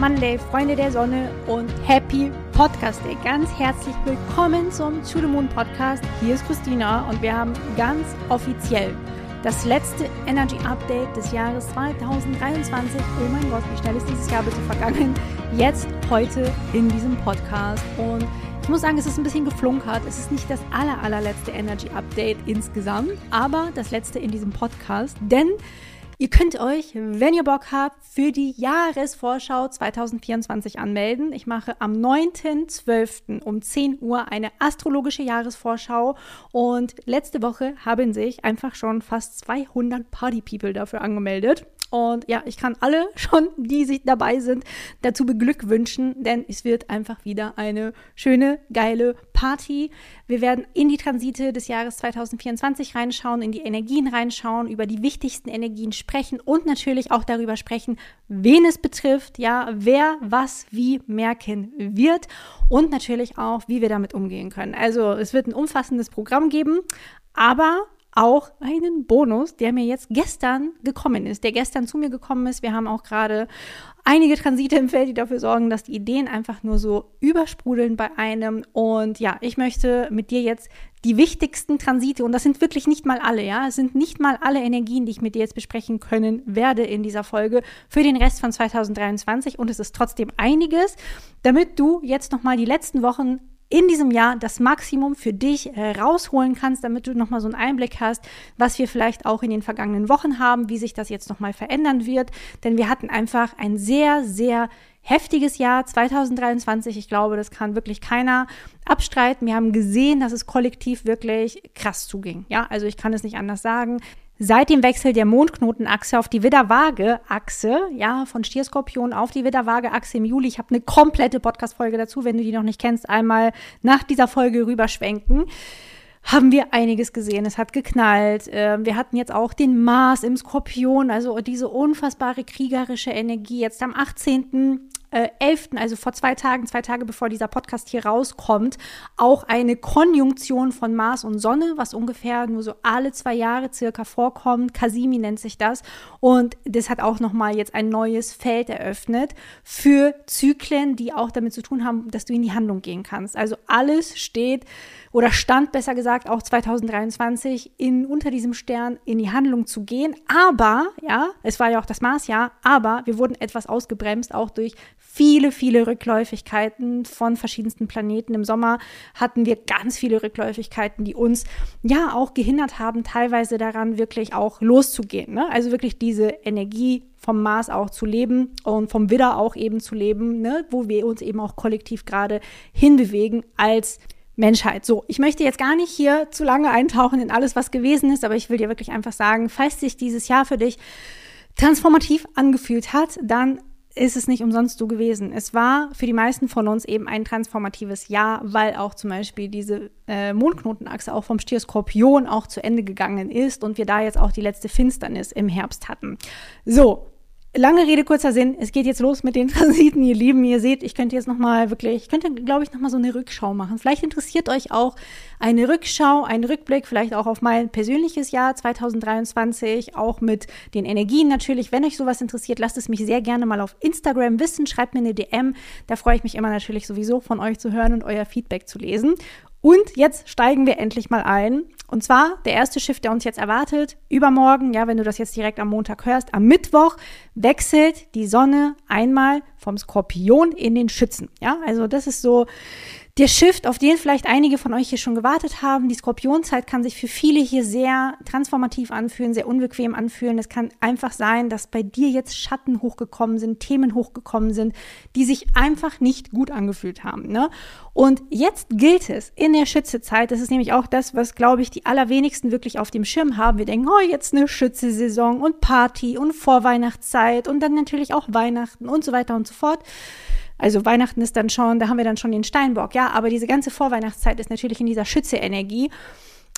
Monday, Freunde der Sonne und Happy Podcast Day. Ganz herzlich willkommen zum To the Moon Podcast. Hier ist Christina und wir haben ganz offiziell das letzte Energy Update des Jahres 2023. Oh mein Gott, wie schnell ist dieses Jahr bitte vergangen? Jetzt, heute in diesem Podcast. Und ich muss sagen, es ist ein bisschen geflunkert. Es ist nicht das aller, allerletzte Energy Update insgesamt, aber das letzte in diesem Podcast. Denn Ihr könnt euch, wenn ihr Bock habt, für die Jahresvorschau 2024 anmelden. Ich mache am 9.12. um 10 Uhr eine astrologische Jahresvorschau und letzte Woche haben sich einfach schon fast 200 Party People dafür angemeldet. Und ja, ich kann alle schon, die sich dabei sind, dazu beglückwünschen, denn es wird einfach wieder eine schöne, geile Party. Wir werden in die Transite des Jahres 2024 reinschauen, in die Energien reinschauen, über die wichtigsten Energien sprechen und natürlich auch darüber sprechen, wen es betrifft, ja, wer was wie merken wird und natürlich auch, wie wir damit umgehen können. Also es wird ein umfassendes Programm geben, aber auch einen Bonus, der mir jetzt gestern gekommen ist, der gestern zu mir gekommen ist. Wir haben auch gerade einige Transite im Feld, die dafür sorgen, dass die Ideen einfach nur so übersprudeln bei einem. Und ja, ich möchte mit dir jetzt die wichtigsten Transite, und das sind wirklich nicht mal alle, ja, es sind nicht mal alle Energien, die ich mit dir jetzt besprechen können werde in dieser Folge für den Rest von 2023. Und es ist trotzdem einiges, damit du jetzt nochmal die letzten Wochen in diesem Jahr das Maximum für dich äh, rausholen kannst, damit du nochmal so einen Einblick hast, was wir vielleicht auch in den vergangenen Wochen haben, wie sich das jetzt nochmal verändern wird. Denn wir hatten einfach ein sehr, sehr heftiges Jahr 2023. Ich glaube, das kann wirklich keiner abstreiten. Wir haben gesehen, dass es kollektiv wirklich krass zuging. Ja, also ich kann es nicht anders sagen. Seit dem Wechsel der Mondknotenachse auf die Widder-Waage-Achse, ja, von Stierskorpion auf die Widder-Waage-Achse im Juli, ich habe eine komplette Podcast-Folge dazu, wenn du die noch nicht kennst, einmal nach dieser Folge rüberschwenken, haben wir einiges gesehen. Es hat geknallt. Ähm, wir hatten jetzt auch den Mars im Skorpion, also diese unfassbare kriegerische Energie. Jetzt am 18 äh, 11., also vor zwei Tagen, zwei Tage bevor dieser Podcast hier rauskommt, auch eine Konjunktion von Mars und Sonne, was ungefähr nur so alle zwei Jahre circa vorkommt. Kasimi nennt sich das. Und das hat auch nochmal jetzt ein neues Feld eröffnet für Zyklen, die auch damit zu tun haben, dass du in die Handlung gehen kannst. Also alles steht oder stand besser gesagt auch 2023 in, unter diesem Stern in die Handlung zu gehen. Aber, ja, es war ja auch das Marsjahr, aber wir wurden etwas ausgebremst, auch durch viele, viele Rückläufigkeiten von verschiedensten Planeten. Im Sommer hatten wir ganz viele Rückläufigkeiten, die uns ja auch gehindert haben, teilweise daran wirklich auch loszugehen. Ne? Also wirklich diese Energie vom Mars auch zu leben und vom Widder auch eben zu leben, ne? wo wir uns eben auch kollektiv gerade hinbewegen als Menschheit. So, ich möchte jetzt gar nicht hier zu lange eintauchen in alles, was gewesen ist, aber ich will dir wirklich einfach sagen, falls sich dieses Jahr für dich transformativ angefühlt hat, dann ist es nicht umsonst so gewesen. Es war für die meisten von uns eben ein transformatives Jahr, weil auch zum Beispiel diese äh, Mondknotenachse auch vom Stier Skorpion auch zu Ende gegangen ist und wir da jetzt auch die letzte Finsternis im Herbst hatten. So, Lange Rede, kurzer Sinn. Es geht jetzt los mit den Transiten, ihr Lieben. Ihr seht, ich könnte jetzt nochmal wirklich, ich könnte, glaube ich, nochmal so eine Rückschau machen. Vielleicht interessiert euch auch eine Rückschau, ein Rückblick, vielleicht auch auf mein persönliches Jahr 2023, auch mit den Energien natürlich. Wenn euch sowas interessiert, lasst es mich sehr gerne mal auf Instagram wissen. Schreibt mir eine DM. Da freue ich mich immer natürlich sowieso von euch zu hören und euer Feedback zu lesen. Und jetzt steigen wir endlich mal ein. Und zwar der erste Shift, der uns jetzt erwartet, übermorgen, ja, wenn du das jetzt direkt am Montag hörst, am Mittwoch wechselt die Sonne einmal vom Skorpion in den Schützen. Ja, also das ist so der Shift, auf den vielleicht einige von euch hier schon gewartet haben, die Skorpionzeit kann sich für viele hier sehr transformativ anfühlen, sehr unbequem anfühlen. Es kann einfach sein, dass bei dir jetzt Schatten hochgekommen sind, Themen hochgekommen sind, die sich einfach nicht gut angefühlt haben. Ne? Und jetzt gilt es in der Schützezeit, das ist nämlich auch das, was, glaube ich, die allerwenigsten wirklich auf dem Schirm haben. Wir denken, oh, jetzt eine Schützesaison und Party und Vorweihnachtszeit und dann natürlich auch Weihnachten und so weiter und so fort. Also Weihnachten ist dann schon, da haben wir dann schon den Steinbock, ja, aber diese ganze Vorweihnachtszeit ist natürlich in dieser Schütze-Energie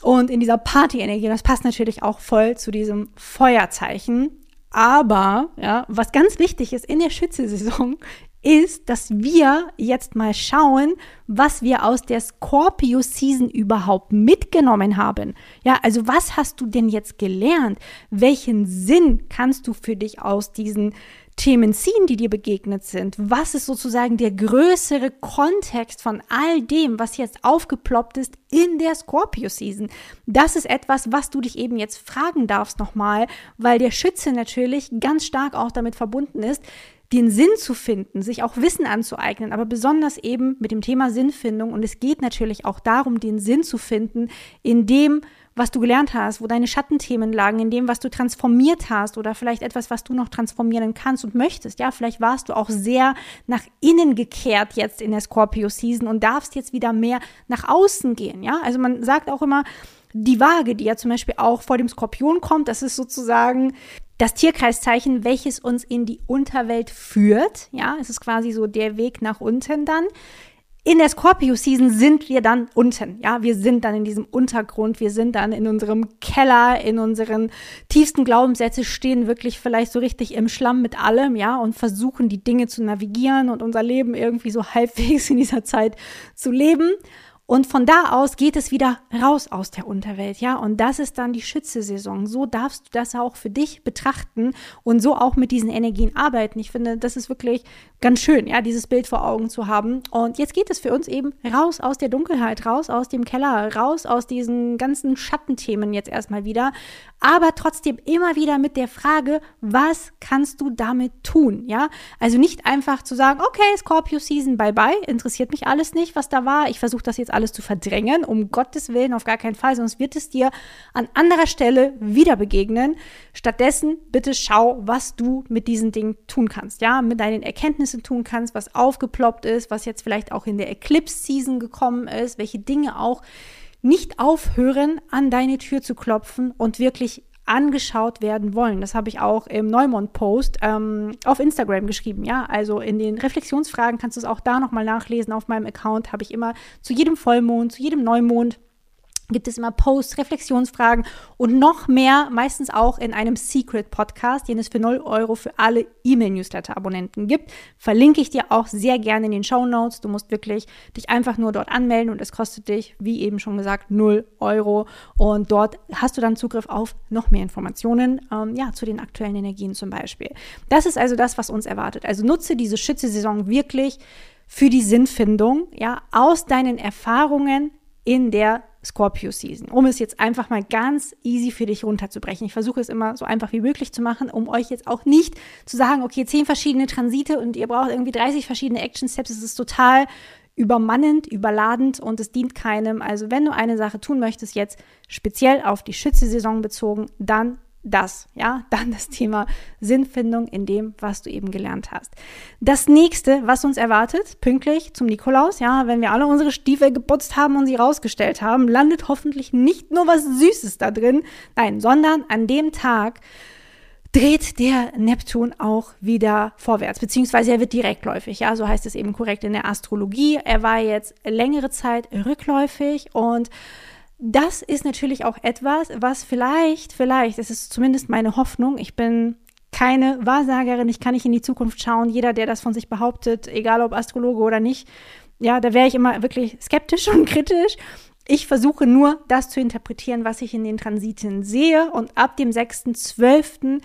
und in dieser Party-Energie. Das passt natürlich auch voll zu diesem Feuerzeichen. Aber, ja, was ganz wichtig ist in der Schütze-Saison, ist, dass wir jetzt mal schauen, was wir aus der Scorpio Season überhaupt mitgenommen haben. Ja, also was hast du denn jetzt gelernt? Welchen Sinn kannst du für dich aus diesen Themen ziehen, die dir begegnet sind? Was ist sozusagen der größere Kontext von all dem, was jetzt aufgeploppt ist in der Scorpio Season? Das ist etwas, was du dich eben jetzt fragen darfst nochmal, weil der Schütze natürlich ganz stark auch damit verbunden ist, den Sinn zu finden, sich auch Wissen anzueignen, aber besonders eben mit dem Thema Sinnfindung. Und es geht natürlich auch darum, den Sinn zu finden in dem, was du gelernt hast, wo deine Schattenthemen lagen, in dem, was du transformiert hast oder vielleicht etwas, was du noch transformieren kannst und möchtest. Ja, vielleicht warst du auch sehr nach innen gekehrt jetzt in der Scorpio Season und darfst jetzt wieder mehr nach außen gehen. Ja, also man sagt auch immer, die Waage, die ja zum Beispiel auch vor dem Skorpion kommt, das ist sozusagen das Tierkreiszeichen, welches uns in die Unterwelt führt. Ja, es ist quasi so der Weg nach unten dann. In der Scorpio-Season sind wir dann unten. Ja, wir sind dann in diesem Untergrund. Wir sind dann in unserem Keller, in unseren tiefsten Glaubenssätze, stehen wirklich vielleicht so richtig im Schlamm mit allem, ja, und versuchen die Dinge zu navigieren und unser Leben irgendwie so halbwegs in dieser Zeit zu leben. Und von da aus geht es wieder raus aus der Unterwelt, ja. Und das ist dann die Schütze-Saison. So darfst du das auch für dich betrachten und so auch mit diesen Energien arbeiten. Ich finde, das ist wirklich ganz schön, ja, dieses Bild vor Augen zu haben. Und jetzt geht es für uns eben raus aus der Dunkelheit, raus aus dem Keller, raus aus diesen ganzen Schattenthemen jetzt erstmal wieder. Aber trotzdem immer wieder mit der Frage, was kannst du damit tun, ja? Also nicht einfach zu sagen, okay, Scorpio Season, bye bye, interessiert mich alles nicht, was da war. Ich versuche das jetzt alles alles zu verdrängen, um Gottes Willen auf gar keinen Fall, sonst wird es dir an anderer Stelle wieder begegnen. Stattdessen bitte schau, was du mit diesen Dingen tun kannst, ja, mit deinen Erkenntnissen tun kannst, was aufgeploppt ist, was jetzt vielleicht auch in der Eclipse Season gekommen ist, welche Dinge auch nicht aufhören, an deine Tür zu klopfen und wirklich angeschaut werden wollen. Das habe ich auch im Neumond-Post ähm, auf Instagram geschrieben. Ja, also in den Reflexionsfragen kannst du es auch da nochmal nachlesen. Auf meinem Account habe ich immer zu jedem Vollmond, zu jedem Neumond gibt es immer Posts, Reflexionsfragen und noch mehr, meistens auch in einem Secret-Podcast, den es für 0 Euro für alle E-Mail-Newsletter-Abonnenten gibt. Verlinke ich dir auch sehr gerne in den Show Notes. Du musst wirklich dich einfach nur dort anmelden und es kostet dich, wie eben schon gesagt, 0 Euro. Und dort hast du dann Zugriff auf noch mehr Informationen, ähm, ja, zu den aktuellen Energien zum Beispiel. Das ist also das, was uns erwartet. Also nutze diese Schütze-Saison wirklich für die Sinnfindung, ja, aus deinen Erfahrungen in der Scorpio Season, um es jetzt einfach mal ganz easy für dich runterzubrechen. Ich versuche es immer so einfach wie möglich zu machen, um euch jetzt auch nicht zu sagen, okay, zehn verschiedene Transite und ihr braucht irgendwie 30 verschiedene Action Steps. Es ist total übermannend, überladend und es dient keinem. Also wenn du eine Sache tun möchtest, jetzt speziell auf die Schütze-Saison bezogen, dann das, ja, dann das Thema Sinnfindung in dem, was du eben gelernt hast. Das nächste, was uns erwartet, pünktlich zum Nikolaus, ja, wenn wir alle unsere Stiefel geputzt haben und sie rausgestellt haben, landet hoffentlich nicht nur was Süßes da drin, nein, sondern an dem Tag dreht der Neptun auch wieder vorwärts, beziehungsweise er wird direktläufig, ja, so heißt es eben korrekt in der Astrologie. Er war jetzt längere Zeit rückläufig und das ist natürlich auch etwas, was vielleicht, vielleicht, es ist zumindest meine Hoffnung, ich bin keine Wahrsagerin, ich kann nicht in die Zukunft schauen. Jeder, der das von sich behauptet, egal ob Astrologe oder nicht, ja, da wäre ich immer wirklich skeptisch und kritisch. Ich versuche nur, das zu interpretieren, was ich in den Transiten sehe. Und ab dem 6.12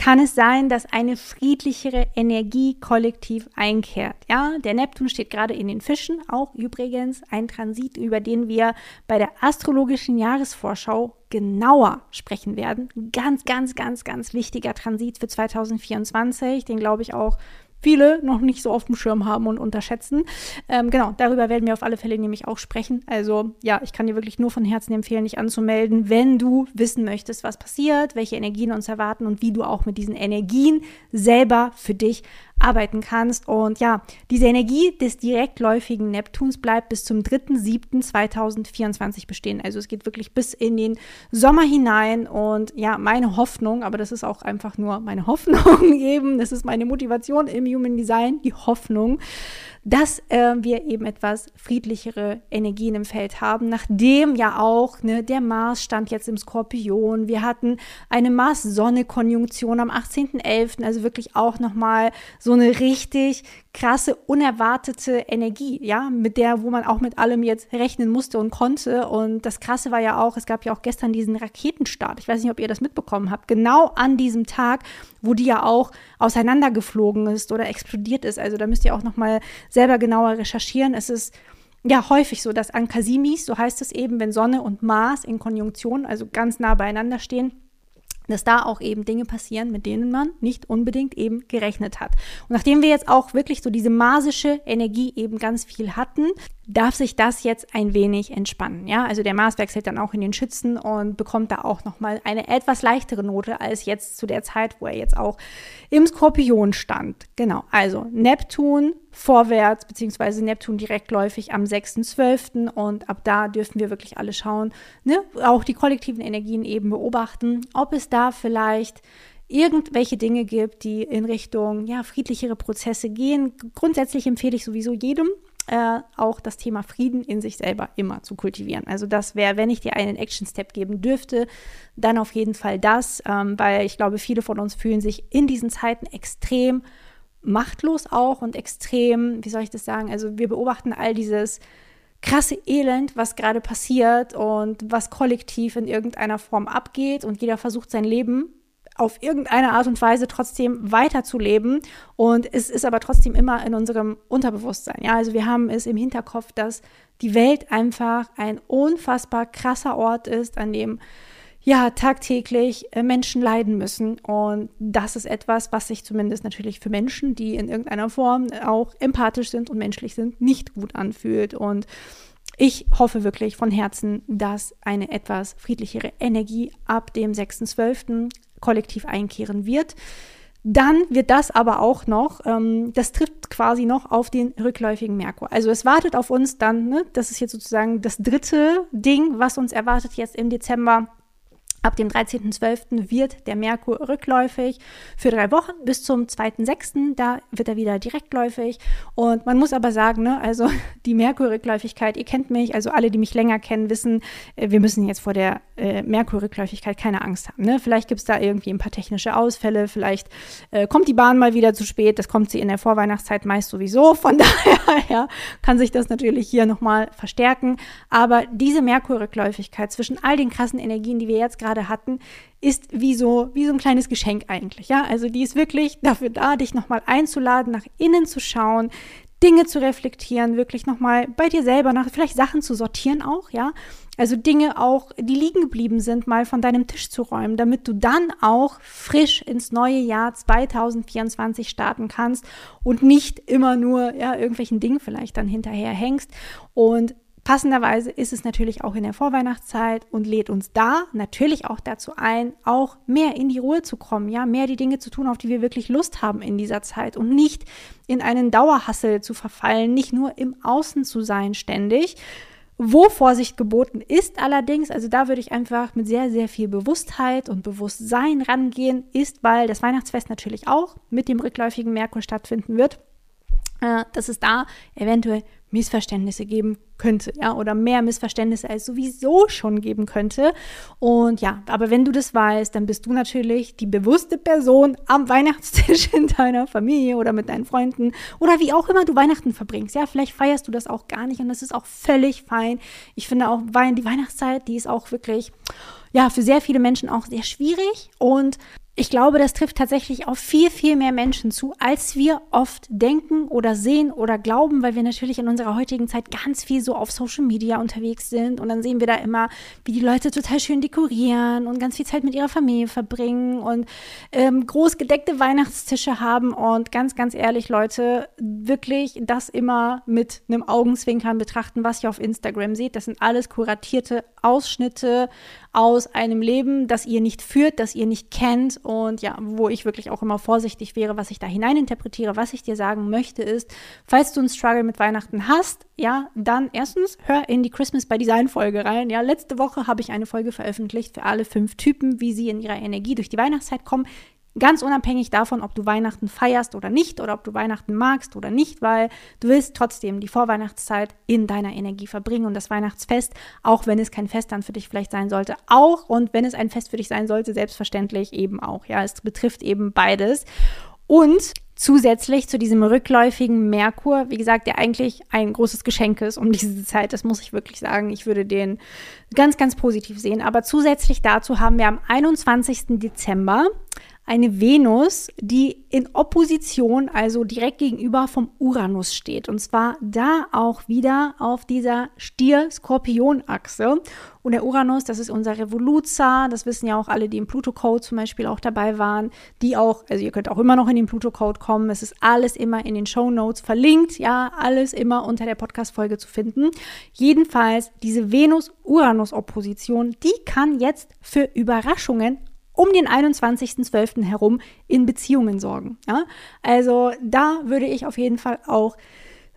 kann es sein, dass eine friedlichere Energie kollektiv einkehrt. Ja, der Neptun steht gerade in den Fischen, auch übrigens ein Transit, über den wir bei der astrologischen Jahresvorschau genauer sprechen werden. Ganz, ganz, ganz, ganz wichtiger Transit für 2024, den glaube ich auch viele noch nicht so auf dem Schirm haben und unterschätzen. Ähm, genau, darüber werden wir auf alle Fälle nämlich auch sprechen. Also ja, ich kann dir wirklich nur von Herzen empfehlen, dich anzumelden, wenn du wissen möchtest, was passiert, welche Energien uns erwarten und wie du auch mit diesen Energien selber für dich arbeiten kannst. Und ja, diese Energie des direktläufigen Neptuns bleibt bis zum 3.7.2024 bestehen. Also es geht wirklich bis in den Sommer hinein. Und ja, meine Hoffnung, aber das ist auch einfach nur meine Hoffnung eben, das ist meine Motivation im Human Design, die Hoffnung, dass äh, wir eben etwas friedlichere Energien im Feld haben, nachdem ja auch ne, der Mars stand jetzt im Skorpion. Wir hatten eine Mars-Sonne-Konjunktion am 18.11., also wirklich auch nochmal so so eine richtig krasse, unerwartete Energie, ja, mit der, wo man auch mit allem jetzt rechnen musste und konnte. Und das Krasse war ja auch, es gab ja auch gestern diesen Raketenstart. Ich weiß nicht, ob ihr das mitbekommen habt. Genau an diesem Tag, wo die ja auch auseinandergeflogen ist oder explodiert ist. Also da müsst ihr auch nochmal selber genauer recherchieren. Es ist ja häufig so, dass an Casimis, so heißt es eben, wenn Sonne und Mars in Konjunktion, also ganz nah beieinander stehen, dass da auch eben Dinge passieren, mit denen man nicht unbedingt eben gerechnet hat. Und nachdem wir jetzt auch wirklich so diese marsische Energie eben ganz viel hatten, darf sich das jetzt ein wenig entspannen. Ja, also der Mars wechselt dann auch in den Schützen und bekommt da auch nochmal eine etwas leichtere Note als jetzt zu der Zeit, wo er jetzt auch im Skorpion stand. Genau, also Neptun vorwärts, beziehungsweise Neptun direktläufig am 6.12. und ab da dürfen wir wirklich alle schauen, ne? auch die kollektiven Energien eben beobachten, ob es da vielleicht irgendwelche Dinge gibt, die in Richtung ja, friedlichere Prozesse gehen. Grundsätzlich empfehle ich sowieso jedem, äh, auch das Thema Frieden in sich selber immer zu kultivieren. Also das wäre, wenn ich dir einen Action-Step geben dürfte, dann auf jeden Fall das, ähm, weil ich glaube, viele von uns fühlen sich in diesen Zeiten extrem machtlos auch und extrem, wie soll ich das sagen, also wir beobachten all dieses krasse Elend, was gerade passiert und was kollektiv in irgendeiner Form abgeht und jeder versucht sein Leben auf irgendeine Art und Weise trotzdem weiterzuleben. Und es ist aber trotzdem immer in unserem Unterbewusstsein. Ja, also wir haben es im Hinterkopf, dass die Welt einfach ein unfassbar krasser Ort ist, an dem ja tagtäglich äh, Menschen leiden müssen. Und das ist etwas, was sich zumindest natürlich für Menschen, die in irgendeiner Form auch empathisch sind und menschlich sind, nicht gut anfühlt. Und ich hoffe wirklich von Herzen, dass eine etwas friedlichere Energie ab dem 6.12 kollektiv einkehren wird. Dann wird das aber auch noch, ähm, das trifft quasi noch auf den rückläufigen Merkur. Also es wartet auf uns dann, ne, das ist jetzt sozusagen das dritte Ding, was uns erwartet jetzt im Dezember. Ab dem 13.12. wird der Merkur rückläufig für drei Wochen bis zum 2.6. Da wird er wieder direktläufig. Und man muss aber sagen, ne, also die Merkur-Rückläufigkeit, ihr kennt mich, also alle, die mich länger kennen, wissen, äh, wir müssen jetzt vor der äh, Merkur-Rückläufigkeit keine Angst haben. Ne? Vielleicht gibt es da irgendwie ein paar technische Ausfälle, vielleicht äh, kommt die Bahn mal wieder zu spät, das kommt sie in der Vorweihnachtszeit meist sowieso. Von daher ja, kann sich das natürlich hier nochmal verstärken. Aber diese Merkur-Rückläufigkeit zwischen all den krassen Energien, die wir jetzt gerade gerade hatten, ist wie so, wie so ein kleines Geschenk eigentlich. Ja, also die ist wirklich dafür da, dich nochmal einzuladen, nach innen zu schauen, Dinge zu reflektieren, wirklich nochmal bei dir selber nach, vielleicht Sachen zu sortieren auch, ja. Also Dinge auch, die liegen geblieben sind, mal von deinem Tisch zu räumen, damit du dann auch frisch ins neue Jahr 2024 starten kannst und nicht immer nur, ja, irgendwelchen Dingen vielleicht dann hinterher hängst. Und Passenderweise ist es natürlich auch in der Vorweihnachtszeit und lädt uns da natürlich auch dazu ein, auch mehr in die Ruhe zu kommen, ja, mehr die Dinge zu tun, auf die wir wirklich Lust haben in dieser Zeit und nicht in einen Dauerhassel zu verfallen, nicht nur im Außen zu sein ständig. Wo Vorsicht geboten ist allerdings, also da würde ich einfach mit sehr, sehr viel Bewusstheit und Bewusstsein rangehen, ist, weil das Weihnachtsfest natürlich auch mit dem rückläufigen Merkur stattfinden wird, äh, dass es da eventuell Missverständnisse geben könnte, ja, oder mehr Missverständnisse als sowieso schon geben könnte. Und ja, aber wenn du das weißt, dann bist du natürlich die bewusste Person am Weihnachtstisch in deiner Familie oder mit deinen Freunden oder wie auch immer du Weihnachten verbringst. Ja, vielleicht feierst du das auch gar nicht und das ist auch völlig fein. Ich finde auch die Weihnachtszeit, die ist auch wirklich ja, für sehr viele Menschen auch sehr schwierig und ich glaube, das trifft tatsächlich auf viel, viel mehr Menschen zu, als wir oft denken oder sehen oder glauben, weil wir natürlich in unserer heutigen Zeit ganz viel so auf Social Media unterwegs sind und dann sehen wir da immer, wie die Leute total schön dekorieren und ganz viel Zeit mit ihrer Familie verbringen und ähm, groß gedeckte Weihnachtstische haben und ganz, ganz ehrlich, Leute, wirklich das immer mit einem Augenzwinkern betrachten, was ihr auf Instagram seht. Das sind alles kuratierte Ausschnitte aus einem Leben, das ihr nicht führt, das ihr nicht kennt und ja, wo ich wirklich auch immer vorsichtig wäre, was ich da hineininterpretiere. Was ich dir sagen möchte ist, falls du einen Struggle mit Weihnachten hast, ja, dann erstens hör in die Christmas by Design Folge rein. Ja, letzte Woche habe ich eine Folge veröffentlicht für alle fünf Typen, wie sie in ihrer Energie durch die Weihnachtszeit kommen. Ganz unabhängig davon, ob du Weihnachten feierst oder nicht oder ob du Weihnachten magst oder nicht, weil du willst trotzdem die Vorweihnachtszeit in deiner Energie verbringen und das Weihnachtsfest, auch wenn es kein Fest dann für dich vielleicht sein sollte, auch und wenn es ein Fest für dich sein sollte, selbstverständlich eben auch. Ja, es betrifft eben beides. Und Zusätzlich zu diesem rückläufigen Merkur, wie gesagt, der eigentlich ein großes Geschenk ist um diese Zeit, das muss ich wirklich sagen. Ich würde den ganz, ganz positiv sehen. Aber zusätzlich dazu haben wir am 21. Dezember eine Venus, die in Opposition, also direkt gegenüber vom Uranus steht. Und zwar da auch wieder auf dieser Stier-Skorpion-Achse. Und der Uranus, das ist unser Revoluzer, das wissen ja auch alle, die im Pluto-Code zum Beispiel auch dabei waren, die auch, also ihr könnt auch immer noch in den Pluto-Code kommen, es ist alles immer in den Show Notes verlinkt, ja, alles immer unter der Podcast-Folge zu finden. Jedenfalls, diese Venus-Uranus-Opposition, die kann jetzt für Überraschungen um den 21.12. herum in Beziehungen sorgen. Ja? Also da würde ich auf jeden Fall auch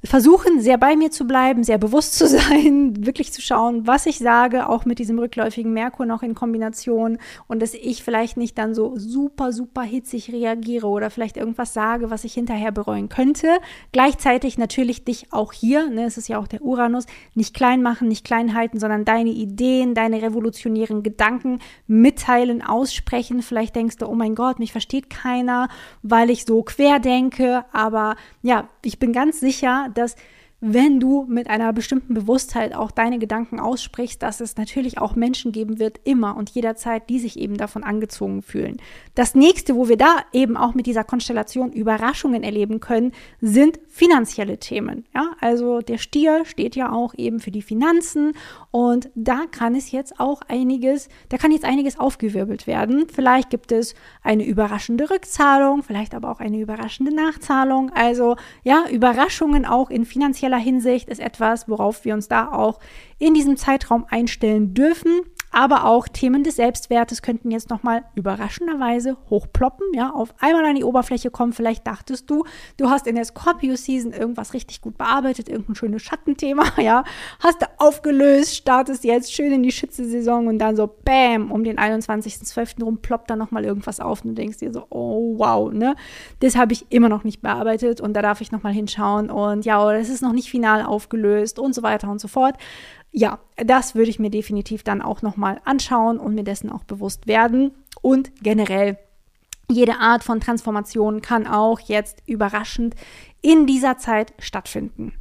versuchen, sehr bei mir zu bleiben, sehr bewusst zu sein, wirklich zu schauen, was ich sage, auch mit diesem rückläufigen Merkur noch in Kombination und dass ich vielleicht nicht dann so super, super hitzig reagiere oder vielleicht irgendwas sage, was ich hinterher bereuen könnte. Gleichzeitig natürlich dich auch hier, ne, es ist ja auch der Uranus, nicht klein machen, nicht klein halten, sondern deine Ideen, deine revolutionären Gedanken mitteilen, aussprechen. Vielleicht denkst du, oh mein Gott, mich versteht keiner, weil ich so quer denke, aber ja, ich bin ganz sicher, dass wenn du mit einer bestimmten Bewusstheit auch deine Gedanken aussprichst, dass es natürlich auch Menschen geben wird, immer und jederzeit, die sich eben davon angezogen fühlen. Das nächste, wo wir da eben auch mit dieser Konstellation Überraschungen erleben können, sind finanzielle Themen. Ja, also der Stier steht ja auch eben für die Finanzen und da kann es jetzt auch einiges, da kann jetzt einiges aufgewirbelt werden. Vielleicht gibt es eine überraschende Rückzahlung, vielleicht aber auch eine überraschende Nachzahlung. Also ja, Überraschungen auch in finanzieller finanzieller Hinsicht ist etwas, worauf wir uns da auch in diesem Zeitraum einstellen dürfen. Aber auch Themen des Selbstwertes könnten jetzt nochmal überraschenderweise hochploppen, ja, auf einmal an die Oberfläche kommen. Vielleicht dachtest du, du hast in der Scorpio-Season irgendwas richtig gut bearbeitet, irgendein schönes Schattenthema, ja, hast du aufgelöst, startest jetzt schön in die Schütze-Saison und dann so, bam, um den 21.12. rum ploppt dann nochmal irgendwas auf und du denkst dir so, oh wow, ne, das habe ich immer noch nicht bearbeitet und da darf ich nochmal hinschauen und ja, es ist noch nicht final aufgelöst und so weiter und so fort ja, das würde ich mir definitiv dann auch nochmal anschauen und mir dessen auch bewusst werden. Und generell, jede Art von Transformation kann auch jetzt überraschend in dieser Zeit stattfinden.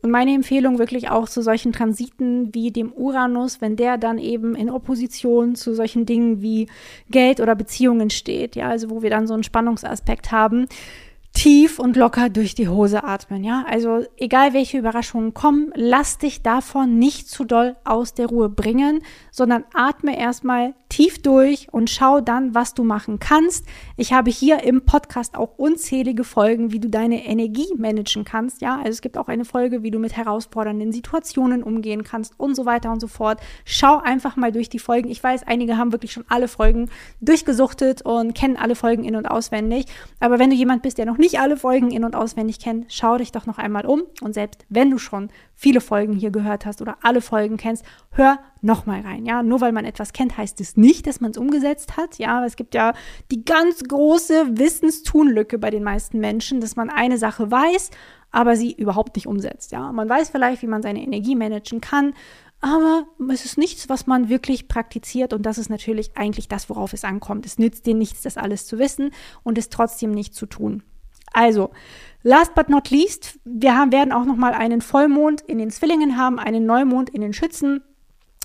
Und meine Empfehlung wirklich auch zu solchen Transiten wie dem Uranus, wenn der dann eben in Opposition zu solchen Dingen wie Geld oder Beziehungen steht, ja, also wo wir dann so einen Spannungsaspekt haben, tief und locker durch die Hose atmen, ja? Also egal welche Überraschungen kommen, lass dich davon nicht zu doll aus der Ruhe bringen, sondern atme erstmal tief durch und schau dann, was du machen kannst. Ich habe hier im Podcast auch unzählige Folgen, wie du deine Energie managen kannst, ja? Also es gibt auch eine Folge, wie du mit herausfordernden Situationen umgehen kannst und so weiter und so fort. Schau einfach mal durch die Folgen. Ich weiß, einige haben wirklich schon alle Folgen durchgesuchtet und kennen alle Folgen in und auswendig, aber wenn du jemand bist, der noch nicht alle Folgen in- und auswendig kennt, schau dich doch noch einmal um. Und selbst wenn du schon viele Folgen hier gehört hast oder alle Folgen kennst, hör noch mal rein. Ja, nur weil man etwas kennt, heißt es nicht, dass man es umgesetzt hat. Ja, es gibt ja die ganz große Wissenstunlücke bei den meisten Menschen, dass man eine Sache weiß, aber sie überhaupt nicht umsetzt. Ja, man weiß vielleicht, wie man seine Energie managen kann, aber es ist nichts, was man wirklich praktiziert und das ist natürlich eigentlich das, worauf es ankommt. Es nützt dir nichts, das alles zu wissen und es trotzdem nicht zu tun. Also, last but not least, wir haben, werden auch nochmal einen Vollmond in den Zwillingen haben, einen Neumond in den Schützen,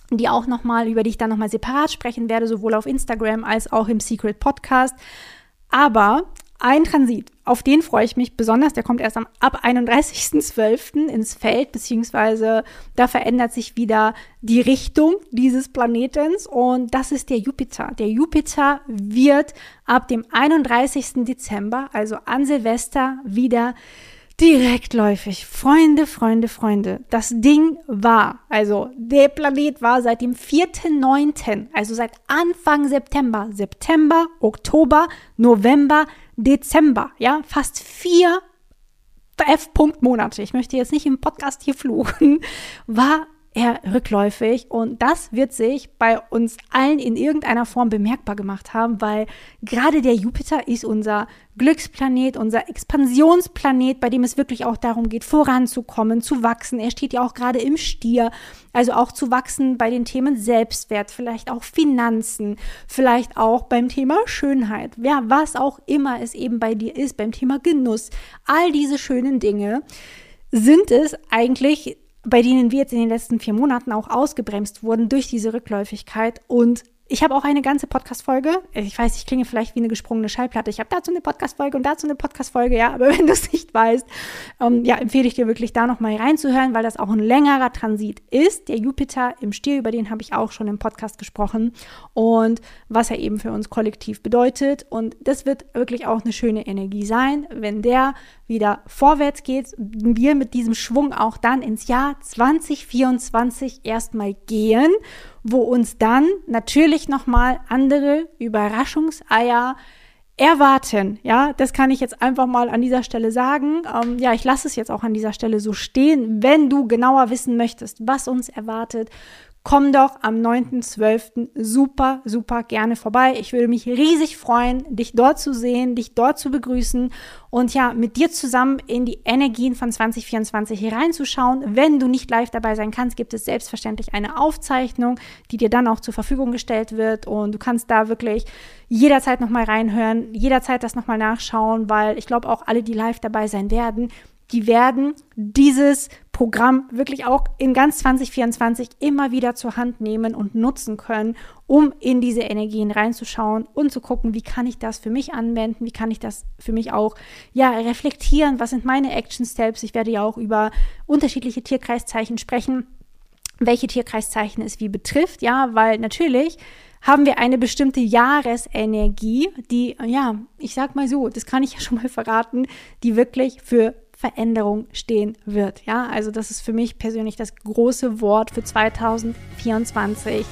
die auch nochmal, über die ich dann nochmal separat sprechen werde, sowohl auf Instagram als auch im Secret Podcast. Aber ein Transit, auf den freue ich mich besonders. Der kommt erst am, ab 31.12. ins Feld, beziehungsweise da verändert sich wieder die Richtung dieses Planetens und das ist der Jupiter. Der Jupiter wird ab dem 31. Dezember, also an Silvester, wieder direktläufig. Freunde, Freunde, Freunde. Das Ding war, also der Planet war seit dem 4.9., also seit Anfang September, September, Oktober, November, Dezember, ja, fast vier F-Punkt-Monate, ich möchte jetzt nicht im Podcast hier fluchen, war eher rückläufig und das wird sich bei uns allen in irgendeiner Form bemerkbar gemacht haben, weil gerade der Jupiter ist unser Glücksplanet, unser Expansionsplanet, bei dem es wirklich auch darum geht, voranzukommen, zu wachsen. Er steht ja auch gerade im Stier, also auch zu wachsen bei den Themen Selbstwert, vielleicht auch Finanzen, vielleicht auch beim Thema Schönheit, ja, was auch immer es eben bei dir ist, beim Thema Genuss. All diese schönen Dinge sind es eigentlich bei denen wir jetzt in den letzten vier Monaten auch ausgebremst wurden durch diese Rückläufigkeit und ich habe auch eine ganze Podcast-Folge. Ich weiß, ich klinge vielleicht wie eine gesprungene Schallplatte. Ich habe dazu eine Podcast-Folge und dazu eine Podcast-Folge, ja. Aber wenn du es nicht weißt, ähm, ja, empfehle ich dir wirklich da nochmal reinzuhören, weil das auch ein längerer Transit ist. Der Jupiter im Stier, über den habe ich auch schon im Podcast gesprochen. Und was er eben für uns kollektiv bedeutet. Und das wird wirklich auch eine schöne Energie sein, wenn der wieder vorwärts geht. Wir mit diesem Schwung auch dann ins Jahr 2024 erstmal gehen wo uns dann natürlich nochmal andere Überraschungseier erwarten. Ja, das kann ich jetzt einfach mal an dieser Stelle sagen. Ähm, ja, ich lasse es jetzt auch an dieser Stelle so stehen. Wenn du genauer wissen möchtest, was uns erwartet, komm doch am 9.12. super, super gerne vorbei. Ich würde mich riesig freuen, dich dort zu sehen, dich dort zu begrüßen und ja, mit dir zusammen in die Energien von 2024 hereinzuschauen. Wenn du nicht live dabei sein kannst, gibt es selbstverständlich eine Aufzeichnung, die dir dann auch zur Verfügung gestellt wird und du kannst da wirklich jederzeit nochmal reinhören, jederzeit das nochmal nachschauen, weil ich glaube auch alle, die live dabei sein werden, die werden dieses Programm wirklich auch in ganz 2024 immer wieder zur Hand nehmen und nutzen können, um in diese Energien reinzuschauen und zu gucken, wie kann ich das für mich anwenden, wie kann ich das für mich auch ja reflektieren, was sind meine Action Steps. Ich werde ja auch über unterschiedliche Tierkreiszeichen sprechen, welche Tierkreiszeichen es wie betrifft, ja, weil natürlich haben wir eine bestimmte Jahresenergie, die, ja, ich sag mal so, das kann ich ja schon mal verraten, die wirklich für Veränderung stehen wird. Ja, also das ist für mich persönlich das große Wort für 2024.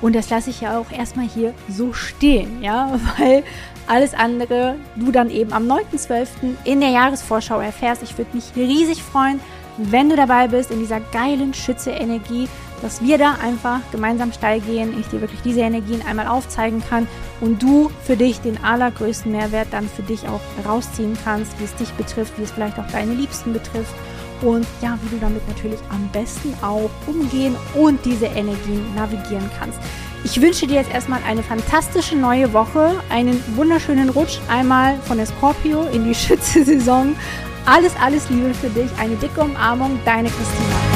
Und das lasse ich ja auch erstmal hier so stehen, ja, weil alles andere du dann eben am 9.12. in der Jahresvorschau erfährst. Ich würde mich riesig freuen, wenn du dabei bist in dieser geilen Schütze-Energie dass wir da einfach gemeinsam steil gehen, ich dir wirklich diese Energien einmal aufzeigen kann und du für dich den allergrößten Mehrwert dann für dich auch rausziehen kannst, wie es dich betrifft, wie es vielleicht auch deine Liebsten betrifft und ja, wie du damit natürlich am besten auch umgehen und diese Energien navigieren kannst. Ich wünsche dir jetzt erstmal eine fantastische neue Woche, einen wunderschönen Rutsch einmal von der Scorpio in die Schütze-Saison. Alles, alles Liebe für dich, eine dicke Umarmung, deine Christina.